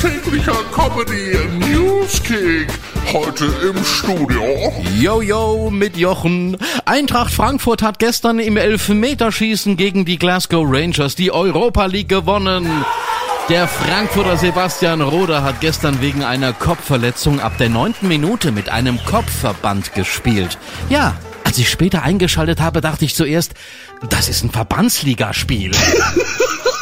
Comedy News Kick. Heute im Studio. Jojo mit Jochen. Eintracht Frankfurt hat gestern im Elfmeterschießen gegen die Glasgow Rangers die Europa League gewonnen. Der Frankfurter Sebastian Roder hat gestern wegen einer Kopfverletzung ab der neunten Minute mit einem Kopfverband gespielt. Ja, als ich später eingeschaltet habe, dachte ich zuerst, das ist ein Verbandsligaspiel.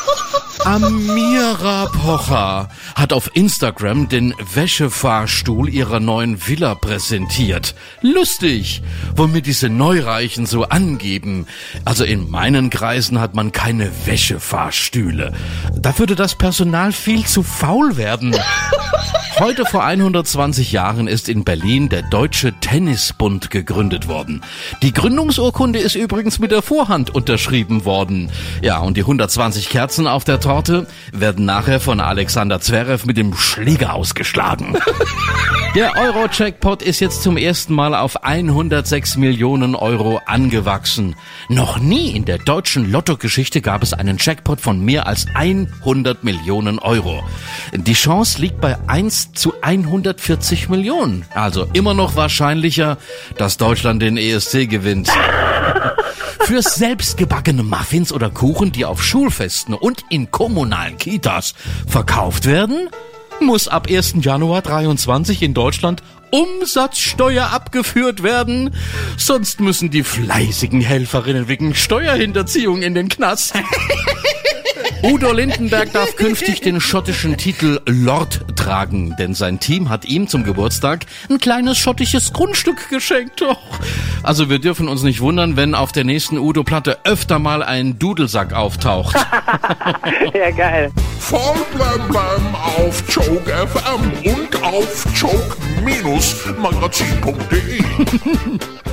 Amira Pocher hat auf Instagram den Wäschefahrstuhl ihrer neuen Villa präsentiert. Lustig, womit diese Neureichen so angeben. Also in meinen Kreisen hat man keine Wäschefahrstühle. Da würde das Personal viel zu faul werden. Heute vor 120 Jahren ist in Berlin der Deutsche Tennisbund gegründet worden. Die Gründungsurkunde ist übrigens mit der Vorhand unterschrieben worden. Ja, und die 120 Kerzen auf der Torte werden nachher von Alexander Zverev mit dem Schläger ausgeschlagen. Der Euro-Jackpot ist jetzt zum ersten Mal auf 106 Millionen Euro angewachsen. Noch nie in der deutschen Lottogeschichte gab es einen Jackpot von mehr als 100 Millionen Euro. Die Chance liegt bei 1 zu 140 Millionen. Also immer noch wahrscheinlicher, dass Deutschland den ESC gewinnt. Für selbstgebackene Muffins oder Kuchen, die auf Schulfesten und in kommunalen Kitas verkauft werden, muss ab 1. Januar 23 in Deutschland Umsatzsteuer abgeführt werden. Sonst müssen die fleißigen Helferinnen wegen Steuerhinterziehung in den Knast. Udo Lindenberg darf künftig den schottischen Titel Lord tragen, denn sein Team hat ihm zum Geburtstag ein kleines schottisches Grundstück geschenkt. Och. Also wir dürfen uns nicht wundern, wenn auf der nächsten Udo-Platte öfter mal ein Dudelsack auftaucht. ja, geil. Voll blam blam auf Choke FM und auf choke-magazin.de.